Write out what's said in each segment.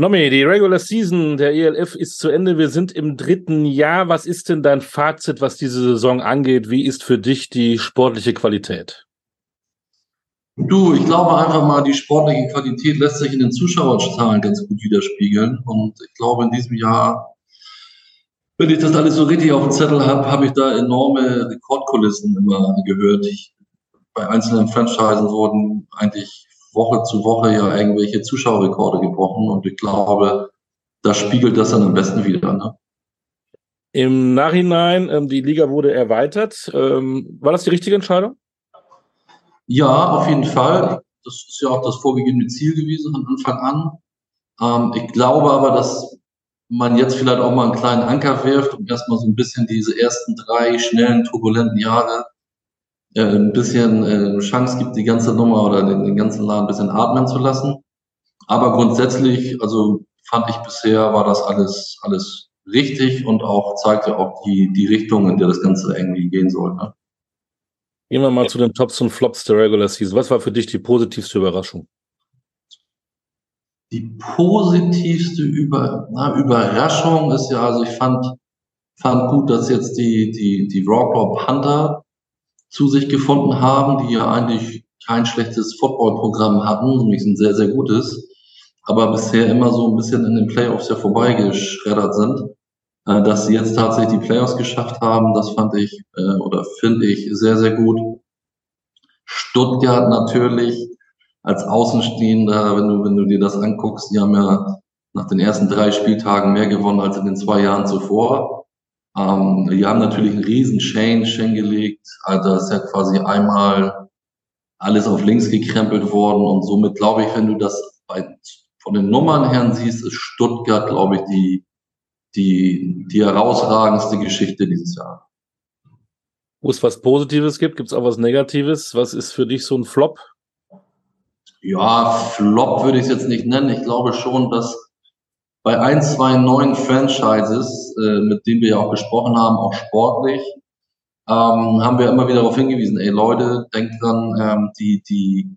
Nomi, die Regular Season der ELF ist zu Ende. Wir sind im dritten Jahr. Was ist denn dein Fazit, was diese Saison angeht? Wie ist für dich die sportliche Qualität? Du, ich glaube einfach mal, die sportliche Qualität lässt sich in den Zuschauerzahlen ganz gut widerspiegeln. Und ich glaube, in diesem Jahr, wenn ich das alles so richtig auf dem Zettel habe, habe ich da enorme Rekordkulissen immer gehört. Ich, bei einzelnen Franchisen wurden eigentlich Woche zu Woche ja irgendwelche Zuschauerrekorde gebrochen und ich glaube, da spiegelt das dann am besten wieder. Ne? Im Nachhinein, ähm, die Liga wurde erweitert. Ähm, war das die richtige Entscheidung? Ja, auf jeden Fall. Das ist ja auch das vorgegebene Ziel gewesen von Anfang an. Ähm, ich glaube aber, dass man jetzt vielleicht auch mal einen kleinen Anker wirft, um erstmal so ein bisschen diese ersten drei schnellen, turbulenten Jahre äh, ein bisschen äh, Chance gibt, die ganze Nummer oder den, den ganzen Laden ein bisschen atmen zu lassen. Aber grundsätzlich, also fand ich bisher, war das alles, alles richtig und auch zeigte auch die, die Richtung, in der das Ganze irgendwie gehen soll. Ne? Gehen wir mal zu den Tops und Flops der Regular Season. Was war für dich die positivste Überraschung? Die positivste Über na, Überraschung ist ja, also ich fand, fand gut, dass jetzt die, die, die Raw Club Hunter zu sich gefunden haben, die ja eigentlich kein schlechtes Footballprogramm hatten, nämlich ein sehr, sehr gutes, aber bisher immer so ein bisschen in den Playoffs ja vorbeigeschreddert sind. Äh, dass sie jetzt tatsächlich die Playoffs geschafft haben, das fand ich äh, oder finde ich sehr, sehr gut. Stuttgart natürlich als Außenstehender, wenn du, wenn du dir das anguckst, die haben ja nach den ersten drei Spieltagen mehr gewonnen als in den zwei Jahren zuvor. Ähm, die haben natürlich einen riesen Change hingelegt. Also ist ja quasi einmal alles auf links gekrempelt worden und somit glaube ich, wenn du das bei, von den Nummern her siehst, ist Stuttgart, glaube ich, die, die, die herausragendste Geschichte dieses Jahr. Wo es was Positives gibt, gibt es auch was Negatives. Was ist für dich so ein Flop? Ja, Flop würde ich es jetzt nicht nennen. Ich glaube schon, dass bei ein, zwei neuen Franchises, äh, mit denen wir ja auch gesprochen haben, auch sportlich, ähm, haben wir immer wieder darauf hingewiesen, ey Leute, denkt dran, ähm, die, die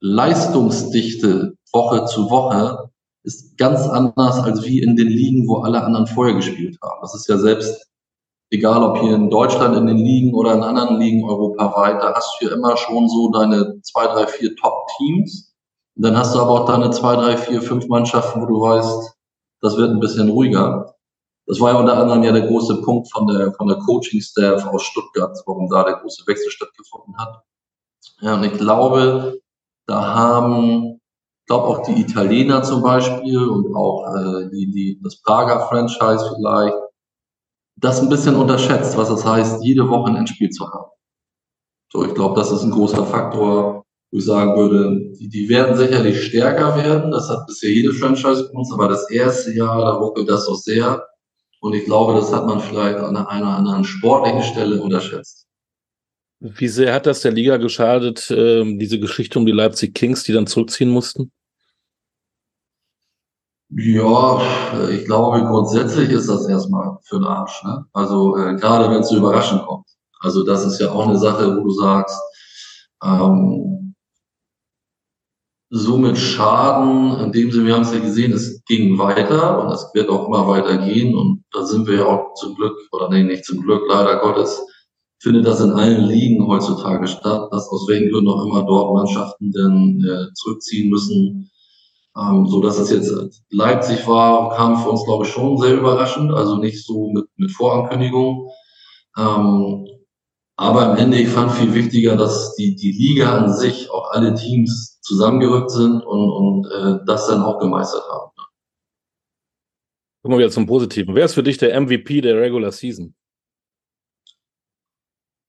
Leistungsdichte Woche zu Woche ist ganz anders als wie in den Ligen, wo alle anderen vorher gespielt haben. Das ist ja selbst egal, ob hier in Deutschland in den Ligen oder in anderen Ligen europaweit, da hast du ja immer schon so deine zwei, drei, vier Top-Teams und dann hast du aber auch deine zwei, drei, vier, fünf Mannschaften, wo du weißt, das wird ein bisschen ruhiger. Das war ja unter anderem ja der große Punkt von der, von der Coaching-Staff aus Stuttgart, warum da der große Wechsel stattgefunden hat. Ja, und ich glaube, da haben, ich glaube auch die Italiener zum Beispiel und auch äh, die, die, das Prager Franchise vielleicht, das ein bisschen unterschätzt, was das heißt, jede Woche ein Endspiel zu haben. So, ich glaube, das ist ein großer Faktor, wo ich sagen würde, die, die werden sicherlich stärker werden. Das hat bisher jede Franchise bei uns, aber das erste Jahr, da ruckelt das so sehr. Und ich glaube, das hat man vielleicht an einer oder anderen sportlichen Stelle unterschätzt. Wie sehr hat das der Liga geschadet, äh, diese Geschichte um die Leipzig Kings, die dann zurückziehen mussten? Ja, ich glaube, grundsätzlich ist das erstmal für den Arsch. Ne? Also äh, gerade wenn es so überraschend kommt. Also das ist ja auch eine Sache, wo du sagst, ähm, somit Schaden, in dem Sinne, wir haben es ja gesehen, es ging weiter und es wird auch immer weiter gehen und da sind wir ja auch zum Glück, oder nee, nicht zum Glück, leider Gottes, findet das in allen Ligen heutzutage statt, dass aus welchen Gründen auch immer dort Mannschaften denn äh, zurückziehen müssen. Ähm, so dass es jetzt Leipzig war, kam für uns, glaube ich, schon sehr überraschend, also nicht so mit, mit Vorankündigung. Ähm, aber am Ende, ich fand viel wichtiger, dass die, die Liga an sich, auch alle Teams zusammengerückt sind und, und äh, das dann auch gemeistert haben. Kommen wir wieder zum Positiven. Wer ist für dich der MVP der Regular Season?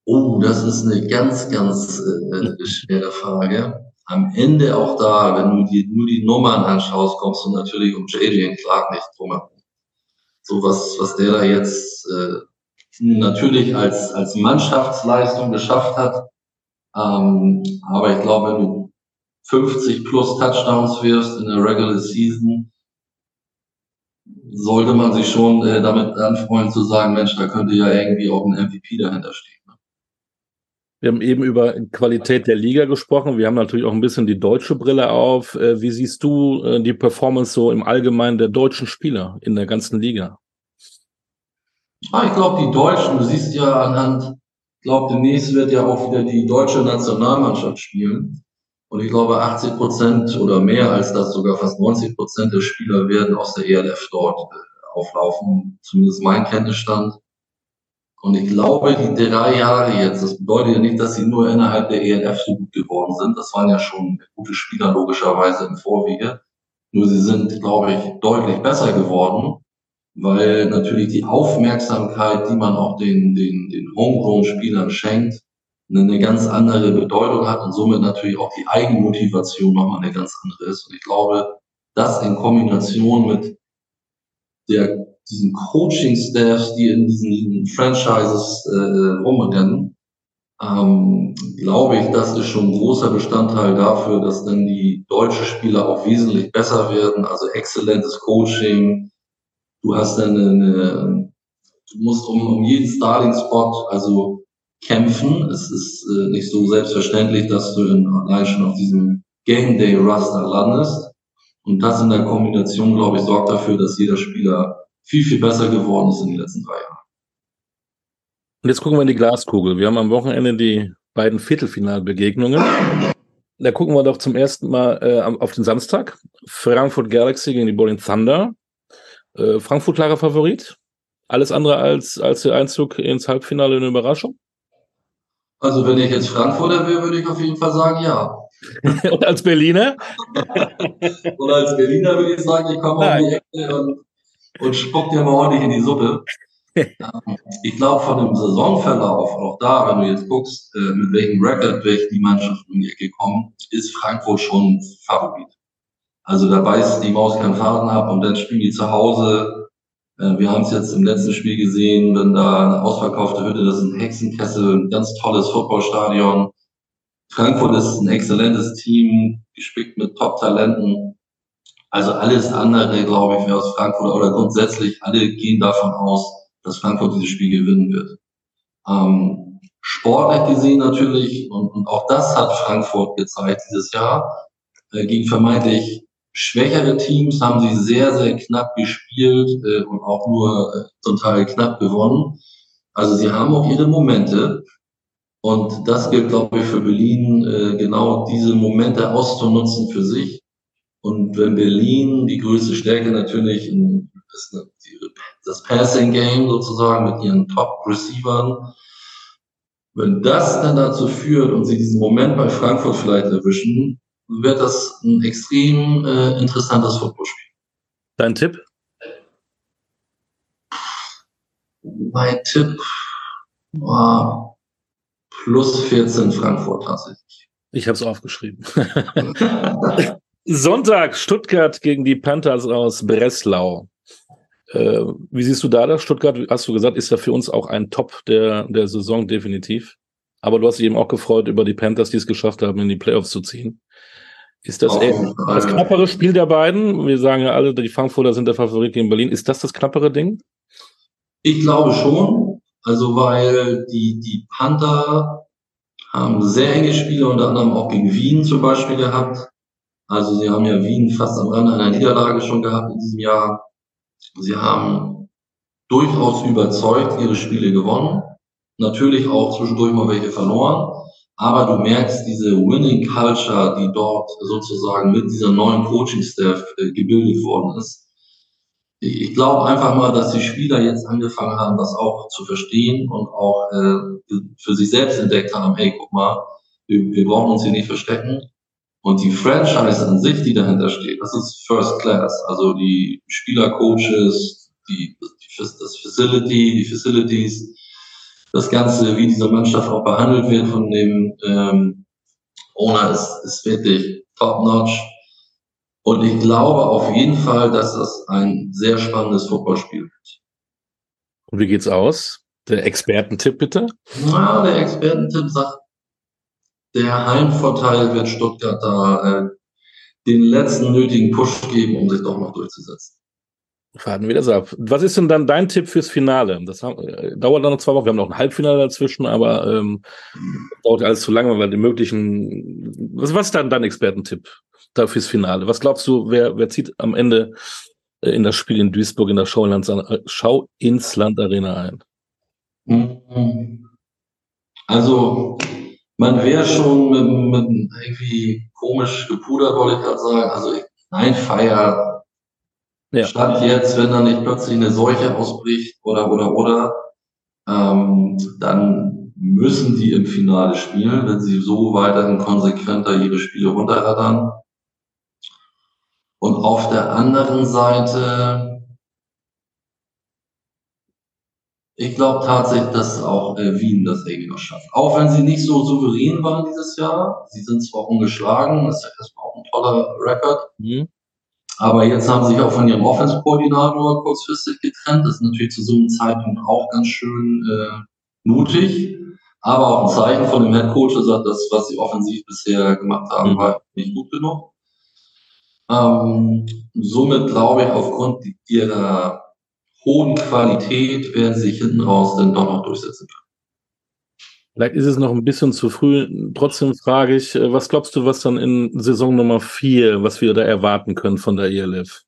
Oh, das ist eine ganz, ganz äh, schwere Frage. Am Ende auch da, wenn du dir nur die Nummern anschaust, kommst du natürlich um JJ Clark nicht drum herum. So was, was der da jetzt äh, natürlich als, als Mannschaftsleistung geschafft hat. Ähm, aber ich glaube, wenn du 50 plus Touchdowns wirst in der Regular Season, sollte man sich schon äh, damit anfreuen zu sagen, Mensch, da könnte ja irgendwie auch ein MVP dahinter stehen. Ne? Wir haben eben über Qualität der Liga gesprochen. Wir haben natürlich auch ein bisschen die deutsche Brille auf. Äh, wie siehst du äh, die Performance so im Allgemeinen der deutschen Spieler in der ganzen Liga? Ah, ich glaube, die Deutschen, du siehst ja anhand, ich glaube, demnächst wird ja auch wieder die deutsche Nationalmannschaft spielen. Und ich glaube, 80 Prozent oder mehr als das, sogar fast 90 Prozent der Spieler werden aus der ELF dort äh, auflaufen, zumindest mein Kenntnisstand. Und ich glaube, die drei Jahre jetzt, das bedeutet ja nicht, dass sie nur innerhalb der ELF so gut geworden sind. Das waren ja schon gute Spieler logischerweise im Vorwege. Nur sie sind, glaube ich, deutlich besser geworden, weil natürlich die Aufmerksamkeit, die man auch den, den, den Homegrown-Spielern schenkt, eine ganz andere Bedeutung hat und somit natürlich auch die Eigenmotivation nochmal eine ganz andere ist. Und ich glaube, das in Kombination mit der diesen Coaching-Staffs, die in diesen Franchises äh, rumrennen, ähm, glaube ich, das ist schon ein großer Bestandteil dafür, dass dann die deutsche Spieler auch wesentlich besser werden. Also exzellentes Coaching. Du hast dann eine, du musst um, um jeden Starling-Spot also kämpfen. Es ist äh, nicht so selbstverständlich, dass du in, allein schon auf diesem Game Day Raster landest. Und das in der Kombination, glaube ich, sorgt dafür, dass jeder Spieler viel, viel besser geworden ist in den letzten drei Jahren. Und jetzt gucken wir in die Glaskugel. Wir haben am Wochenende die beiden Viertelfinalbegegnungen. Da gucken wir doch zum ersten Mal äh, auf den Samstag. Frankfurt Galaxy gegen die Bowling Thunder. Äh, Frankfurt klarer Favorit. Alles andere als, als der Einzug ins Halbfinale eine Überraschung? Also wenn ich jetzt Frankfurter wäre, würde ich auf jeden Fall sagen, ja. Und als Berliner? und als Berliner würde ich sagen, ich komme auf die Ecke und und spuckt dir mal ordentlich in die Suppe. ich glaube, von dem Saisonverlauf, auch da, wenn du jetzt guckst, äh, mit welchem Record durch die Mannschaften um die Ecke kommen, ist Frankfurt schon Favorit. Also da beißt die Maus keinen Faden ab und dann spielen die zu Hause. Äh, wir haben es jetzt im letzten Spiel gesehen, wenn da eine ausverkaufte Hütte, das ist ein Hexenkessel, ein ganz tolles Footballstadion. Frankfurt ist ein exzellentes Team, gespickt mit Top-Talenten. Also alles andere, glaube ich, wäre aus Frankfurt oder grundsätzlich alle gehen davon aus, dass Frankfurt dieses Spiel gewinnen wird. Ähm, sportlich gesehen natürlich, und, und auch das hat Frankfurt gezeigt dieses Jahr, äh, gegen vermeintlich schwächere Teams haben sie sehr, sehr knapp gespielt äh, und auch nur äh, Teil knapp gewonnen. Also sie haben auch ihre Momente. Und das gilt, glaube ich, für Berlin, äh, genau diese Momente auszunutzen für sich und wenn Berlin die größte Stärke natürlich in, ist das Passing Game sozusagen mit ihren Top Receivern, wenn das dann dazu führt und sie diesen Moment bei Frankfurt vielleicht erwischen, wird das ein extrem äh, interessantes Footballspiel. Dein Tipp? Mein Tipp war plus 14 Frankfurt tatsächlich. Ich habe es aufgeschrieben. Sonntag Stuttgart gegen die Panthers aus Breslau. Äh, wie siehst du da das? Stuttgart, hast du gesagt, ist ja für uns auch ein Top der, der Saison definitiv. Aber du hast dich eben auch gefreut über die Panthers, die es geschafft haben, in die Playoffs zu ziehen. Ist das oh, das knappere Spiel der beiden? Wir sagen ja alle, die Frankfurter sind der Favorit gegen Berlin. Ist das das knappere Ding? Ich glaube schon. Also, weil die, die Panther haben sehr enge Spiele, unter anderem auch gegen Wien zum Beispiel gehabt. Also sie haben ja Wien fast am Rande einer Niederlage schon gehabt in diesem Jahr. Sie haben durchaus überzeugt ihre Spiele gewonnen. Natürlich auch zwischendurch mal welche verloren. Aber du merkst diese Winning Culture, die dort sozusagen mit dieser neuen Coaching-Staff äh, gebildet worden ist. Ich, glaube einfach mal, dass die Spieler jetzt angefangen haben, das auch zu verstehen und auch äh, für sich selbst entdeckt haben, hey, guck mal, wir, wir brauchen uns hier nicht verstecken. Und die Franchise an sich, die dahinter steht, das ist First Class. Also die Spielercoaches, die, das Facility, die Facilities, das Ganze, wie diese Mannschaft auch behandelt wird von dem ähm, Owner, ist, ist wirklich top-notch. Und ich glaube auf jeden Fall, dass das ein sehr spannendes Footballspiel wird. Und wie geht's aus? Der Expertentipp bitte? Na, der Expertentipp sagt der Heimvorteil wird Stuttgart da äh, den letzten nötigen Push geben, um sich doch noch durchzusetzen. Faden wir das ab. Was ist denn dann dein Tipp fürs Finale? Das haben, äh, dauert dann noch zwei Wochen. Wir haben noch ein Halbfinale dazwischen, aber ähm, dauert alles zu lange, weil die möglichen. Was, was ist dann dein Expertentipp da fürs Finale? Was glaubst du, wer, wer zieht am Ende äh, in das Spiel in Duisburg in der Schau, äh, ins Land Arena ein? Also, man wäre schon mit, mit irgendwie komisch gepudert, wollte ich gerade sagen. Also, nein, Feier ja. Statt jetzt, wenn da nicht plötzlich eine Seuche ausbricht oder, oder, oder, ähm, dann müssen die im Finale spielen, wenn sie so weiterhin konsequenter ihre Spiele runterrattern. Und auf der anderen Seite, ich glaube tatsächlich, dass auch äh, Wien das irgendwie noch schafft. Auch wenn sie nicht so souverän waren dieses Jahr. Sie sind zwar ungeschlagen, das ist ja erstmal auch ein toller Rekord. Mhm. Aber jetzt haben sie sich auch von ihrem Offense-Koordinator kurzfristig getrennt. Das ist natürlich zu so einem Zeitpunkt auch ganz schön äh, mutig. Aber auch ein Zeichen von dem Head Coach, sagt, das, was sie offensiv bisher gemacht haben, mhm. war nicht gut genug. Ähm, somit glaube ich, aufgrund ihrer hohen Qualität werden sie sich hinten raus dann doch noch durchsetzen können. Vielleicht ist es noch ein bisschen zu früh. Trotzdem frage ich, äh, was glaubst du, was dann in Saison Nummer vier, was wir da erwarten können von der ELF?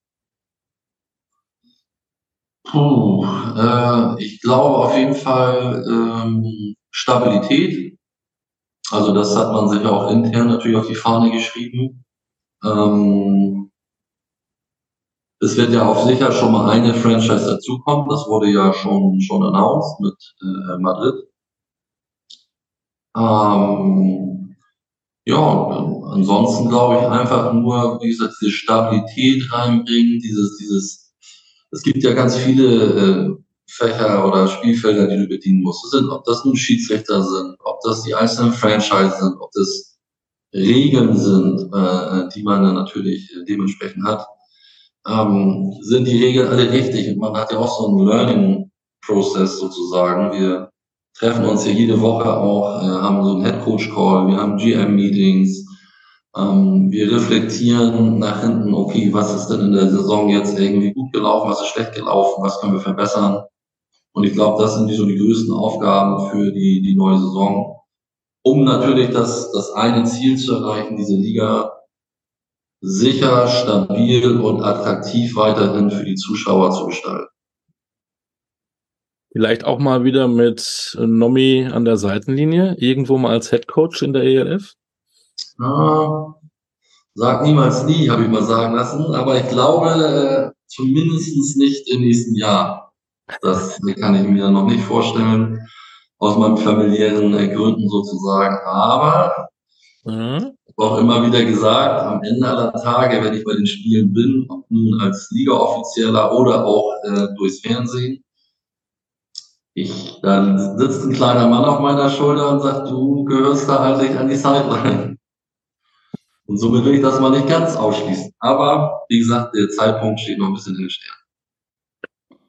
Puh, äh, ich glaube auf jeden Fall ähm, Stabilität. Also das hat man sich auch intern natürlich auf die Fahne geschrieben. Ähm, es wird ja auf sicher schon mal eine Franchise dazukommen. Das wurde ja schon schon announced mit äh, Madrid. Ähm, ja, ansonsten glaube ich einfach nur, wie gesagt, diese Stabilität reinbringen, dieses, dieses, es gibt ja ganz viele äh, Fächer oder Spielfelder, die du bedienen musst. Sind, ob das nun Schiedsrichter sind, ob das die einzelnen Franchise sind, ob das Regeln sind, äh, die man dann natürlich dementsprechend hat, ähm, sind die Regeln alle richtig. Und man hat ja auch so einen Learning Process sozusagen. Wir treffen uns hier jede Woche auch, äh, haben so einen Head Coach Call, wir haben GM Meetings, ähm, wir reflektieren nach hinten, okay, was ist denn in der Saison jetzt irgendwie gut gelaufen, was ist schlecht gelaufen, was können wir verbessern. Und ich glaube, das sind die, so die größten Aufgaben für die, die neue Saison, um natürlich das, das eine Ziel zu erreichen, diese Liga sicher, stabil und attraktiv weiterhin für die Zuschauer zu gestalten. Vielleicht auch mal wieder mit Nomi an der Seitenlinie, irgendwo mal als Head Coach in der ELF? Ja, sag niemals nie, habe ich mal sagen lassen, aber ich glaube äh, zumindest nicht im nächsten Jahr. Das kann ich mir noch nicht vorstellen, aus meinen familiären äh, Gründen sozusagen. Aber mhm. auch immer wieder gesagt, am Ende aller Tage, wenn ich bei den Spielen bin, ob nun als Liga-Offizieller oder auch äh, durchs Fernsehen, ich, dann sitzt ein kleiner Mann auf meiner Schulter und sagt, du gehörst da halt nicht an die Sideline. Und somit will ich das mal nicht ganz ausschließen. Aber wie gesagt, der Zeitpunkt steht noch ein bisschen in den Sternen.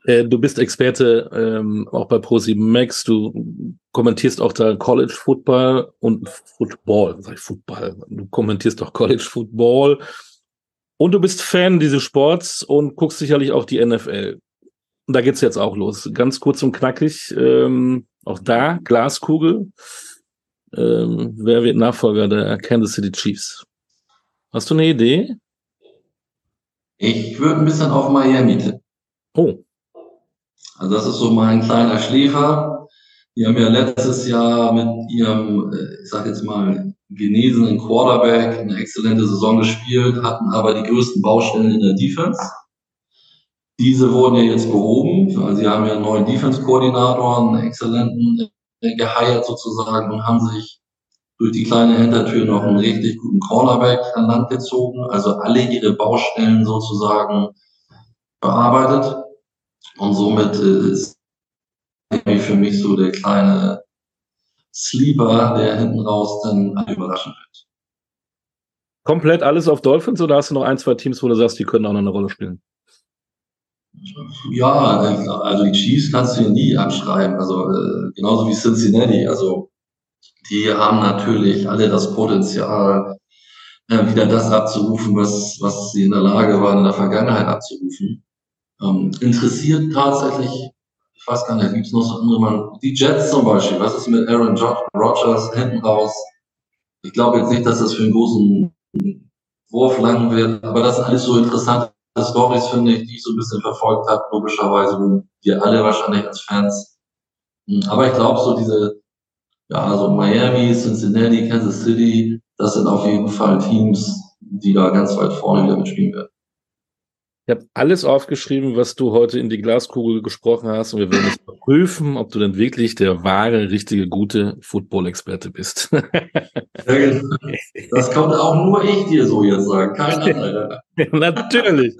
Äh, du bist Experte ähm, auch bei Pro7 Max. Du kommentierst auch da College Football und Football. Sag ich Football. Du kommentierst auch College Football. Und du bist Fan dieses Sports und guckst sicherlich auch die NFL. Und da geht's jetzt auch los. Ganz kurz und knackig. Ähm, auch da, Glaskugel. Ähm, wer wird Nachfolger der Kansas City Chiefs? Hast du eine Idee? Ich würde ein bisschen auf Miami tippen. Oh. Also das ist so mein kleiner Schläfer. Die haben ja letztes Jahr mit ihrem, äh, ich sag jetzt mal, genesenen Quarterback eine exzellente Saison gespielt, hatten aber die größten Baustellen in der Defense. Diese wurden ja jetzt behoben. Also sie haben ja einen neuen Defense-Koordinator, einen exzellenten äh, geheiert sozusagen und haben sich durch die kleine Hintertür noch einen richtig guten Cornerback an Land gezogen. Also alle ihre Baustellen sozusagen bearbeitet. Und somit äh, ist für mich so der kleine Sleeper, der hinten raus dann überraschen wird. Komplett alles auf Dolphins oder hast du noch ein, zwei Teams, wo du sagst, die können auch noch eine Rolle spielen? Ja, also die Chiefs kannst du ja nie abschreiben. Also äh, genauso wie Cincinnati. Also die haben natürlich alle das Potenzial, äh, wieder das abzurufen, was, was sie in der Lage waren, in der Vergangenheit abzurufen. Ähm, interessiert tatsächlich, ich weiß gar nicht, gibt es noch so andere Mann, die Jets zum Beispiel, was ist mit Aaron Rodgers hinten raus? Ich glaube jetzt nicht, dass das für einen großen Wurf lang wird, aber das sind alles so interessante Stories, finde ich, die ich so ein bisschen verfolgt habe, logischerweise, wir alle wahrscheinlich als Fans. Hm, aber ich glaube, so diese, ja, also Miami, Cincinnati, Kansas City, das sind auf jeden Fall Teams, die da ganz weit vorne wieder mitspielen werden. Ich habe alles aufgeschrieben, was du heute in die Glaskugel gesprochen hast und wir werden jetzt prüfen, ob du denn wirklich der wahre, richtige, gute Football-Experte bist. das konnte auch nur ich dir so jetzt sagen, kein anderer. Natürlich.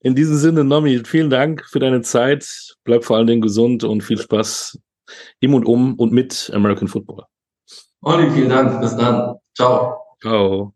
In diesem Sinne, Nomi, vielen Dank für deine Zeit. Bleib vor allen Dingen gesund und viel Spaß im und um und mit American Football. Olli, vielen Dank. Bis dann. Ciao. Ciao.